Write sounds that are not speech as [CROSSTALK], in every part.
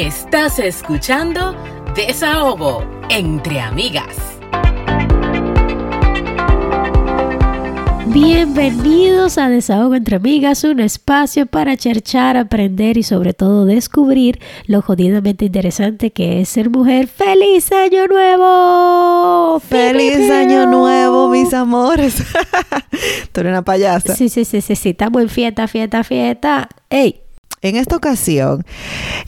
Estás escuchando Desahogo entre amigas. Bienvenidos a Desahogo entre Amigas, un espacio para cherchar, aprender y sobre todo descubrir lo jodidamente interesante que es ser mujer. ¡Feliz Año Nuevo! ¡Feliz Año Nuevo, mis amores! [LAUGHS] Tú eres una payasa. Sí, sí, sí, sí, sí, estamos en fiesta, fiesta, fiesta. ¡Ey! En esta ocasión,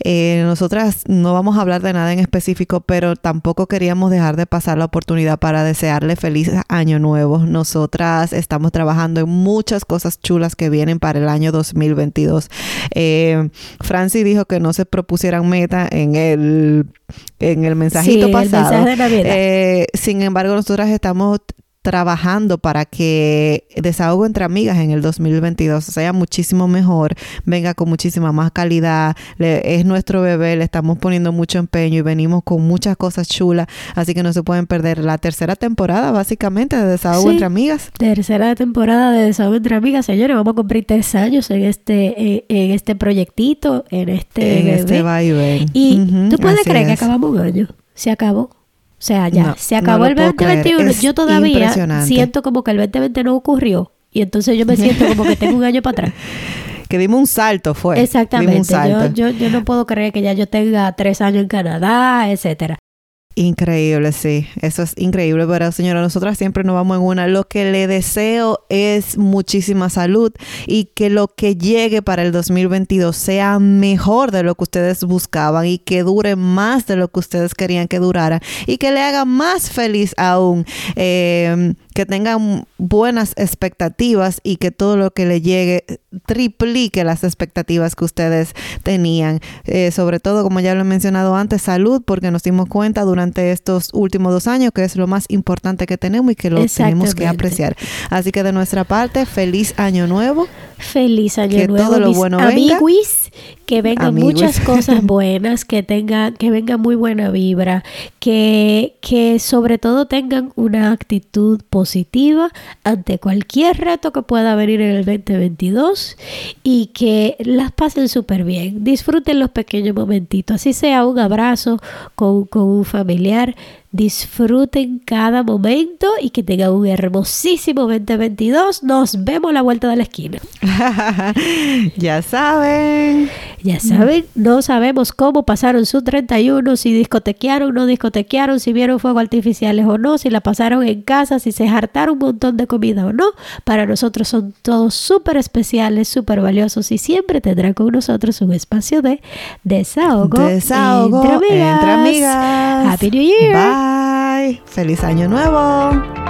eh, nosotras no vamos a hablar de nada en específico, pero tampoco queríamos dejar de pasar la oportunidad para desearle feliz año nuevo. Nosotras estamos trabajando en muchas cosas chulas que vienen para el año 2022. Eh, Franci dijo que no se propusieran meta en el en el mensajito pasado. Eh, sin embargo, nosotras estamos trabajando para que Desahogo entre Amigas en el 2022 sea muchísimo mejor, venga con muchísima más calidad. es nuestro bebé, le estamos poniendo mucho empeño y venimos con muchas cosas chulas, así que no se pueden perder la tercera temporada básicamente de Desahogo entre Amigas. Tercera temporada de Desahogo entre Amigas, señores, vamos a cumplir tres años en este, en, este proyectito, en este... En este vaivén. Y tú puedes creer que acabamos un año, se acabó. O sea, ya se acabó el 2021. Yo todavía siento como que el 2020 no ocurrió. Y entonces yo me siento como que tengo un año para atrás. [LAUGHS] que dimos un salto, fue. Exactamente. Yo, yo, yo no puedo creer que ya yo tenga tres años en Canadá, etcétera. Increíble, sí, eso es increíble, pero señora, nosotras siempre nos vamos en una. Lo que le deseo es muchísima salud y que lo que llegue para el 2022 sea mejor de lo que ustedes buscaban y que dure más de lo que ustedes querían que durara y que le haga más feliz aún. Eh, que tengan buenas expectativas y que todo lo que le llegue triplique las expectativas que ustedes tenían. Eh, sobre todo, como ya lo he mencionado antes, salud, porque nos dimos cuenta durante estos últimos dos años que es lo más importante que tenemos y que lo tenemos que apreciar. Así que de nuestra parte, feliz año nuevo. Feliz año nuevo. Que todo lo bueno que vengan muchas cosas [LAUGHS] buenas, que tengan, que venga muy buena vibra, que, que sobre todo tengan una actitud positiva ante cualquier reto que pueda venir en el 2022 y que las pasen súper bien. Disfruten los pequeños momentitos, así sea un abrazo con, con un familiar disfruten cada momento y que tengan un hermosísimo 2022. Nos vemos a la vuelta de la esquina. [LAUGHS] ya saben. Ya saben, no sabemos cómo pasaron su 31, si discotequearon, no discotequearon, si vieron fuegos artificiales o no, si la pasaron en casa, si se hartaron un montón de comida o no. Para nosotros son todos súper especiales, súper valiosos y siempre tendrán con nosotros un espacio de desahogo, desahogo entre amigas. Happy New Year. Feliz año nuevo.